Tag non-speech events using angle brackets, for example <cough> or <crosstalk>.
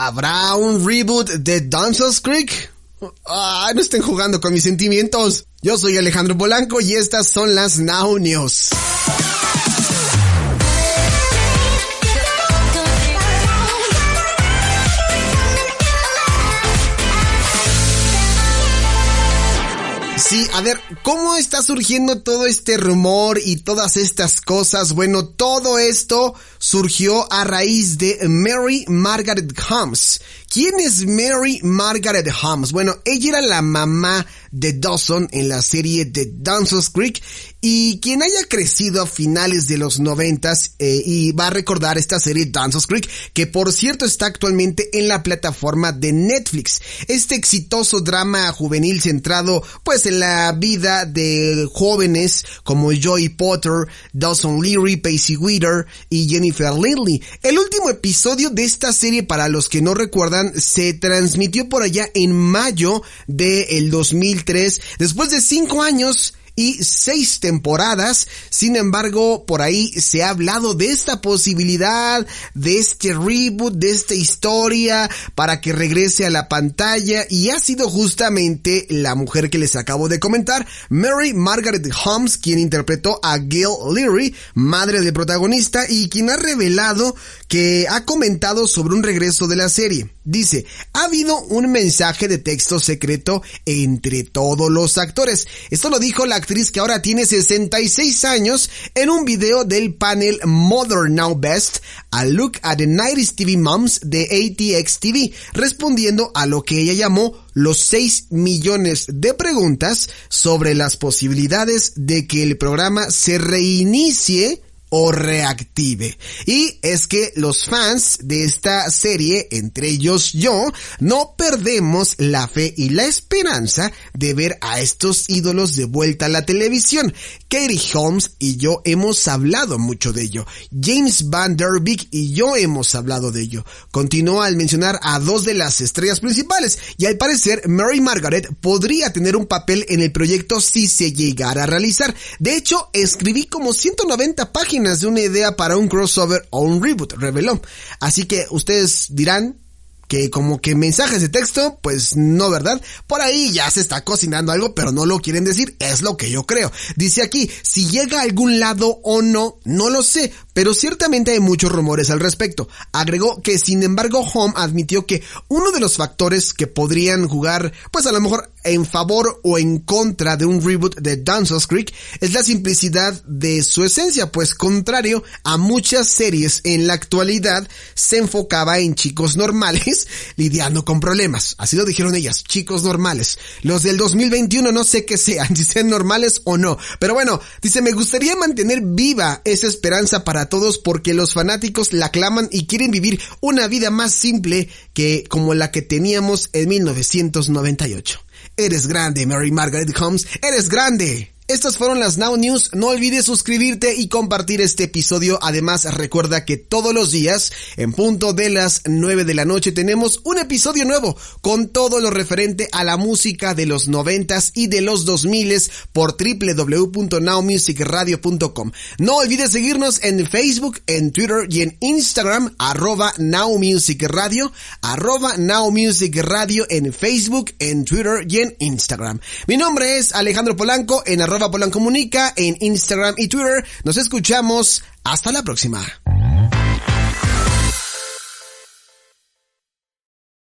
¿Habrá un reboot de Dawson's Creek? No estén jugando con mis sentimientos. Yo soy Alejandro Polanco y estas son las Now. A ver, ¿cómo está surgiendo todo este rumor y todas estas cosas? Bueno, todo esto surgió a raíz de Mary Margaret Holmes. ¿Quién es Mary Margaret Holmes? Bueno, ella era la mamá de Dawson en la serie de Dawson's Creek y quien haya crecido a finales de los noventas eh, y va a recordar esta serie Dawson's Creek que por cierto está actualmente en la plataforma de Netflix. Este exitoso drama juvenil centrado pues en la vida de jóvenes como Joy Potter, Dawson Leary, Pacey Witter y Jennifer Lindley. El último episodio de esta serie para los que no recuerdan se transmitió por allá en mayo del 2003 después de cinco años y seis temporadas. Sin embargo, por ahí se ha hablado de esta posibilidad, de este reboot, de esta historia para que regrese a la pantalla y ha sido justamente la mujer que les acabo de comentar, Mary Margaret Holmes, quien interpretó a Gail Leary, madre del protagonista y quien ha revelado que ha comentado sobre un regreso de la serie. Dice, ha habido un mensaje de texto secreto entre todos los actores. Esto lo dijo la actriz que ahora tiene 66 años en un video del panel Mother Now Best, a look at the 90s TV Moms de ATX TV, respondiendo a lo que ella llamó los 6 millones de preguntas sobre las posibilidades de que el programa se reinicie o reactive. Y es que los fans de esta serie, entre ellos yo, no perdemos la fe y la esperanza de ver a estos ídolos de vuelta a la televisión. Katie Holmes y yo hemos hablado mucho de ello. James Van Der Beek y yo hemos hablado de ello. Continúa al mencionar a dos de las estrellas principales y al parecer Mary Margaret podría tener un papel en el proyecto si se llegara a realizar. De hecho, escribí como 190 páginas de una idea para un crossover o un reboot, reveló. Así que ustedes dirán, que como que mensajes de texto, pues no, ¿verdad? Por ahí ya se está cocinando algo, pero no lo quieren decir, es lo que yo creo. Dice aquí, si llega a algún lado o no, no lo sé, pero ciertamente hay muchos rumores al respecto. Agregó que sin embargo Home admitió que uno de los factores que podrían jugar, pues a lo mejor en favor o en contra de un reboot de Dawson's Creek es la simplicidad de su esencia, pues contrario a muchas series en la actualidad se enfocaba en chicos normales <laughs> lidiando con problemas. Así lo dijeron ellas, chicos normales. Los del 2021 no sé qué sean, <laughs> si sean normales o no. Pero bueno, dice, me gustaría mantener viva esa esperanza para todos porque los fanáticos la claman y quieren vivir una vida más simple que como la que teníamos en 1998. Eres grande, Mary Margaret Holmes, eres grande. Estas fueron las Now News. No olvides suscribirte y compartir este episodio. Además, recuerda que todos los días, en punto de las 9 de la noche, tenemos un episodio nuevo con todo lo referente a la música de los noventas y de los 2000 por www.nowmusicradio.com. No olvides seguirnos en Facebook, en Twitter y en Instagram, arroba Now Music Radio, arroba Now Music Radio en Facebook, en Twitter y en Instagram. Mi nombre es Alejandro Polanco arroba Polancomunica en Instagram y Twitter. Nos escuchamos. Hasta la próxima.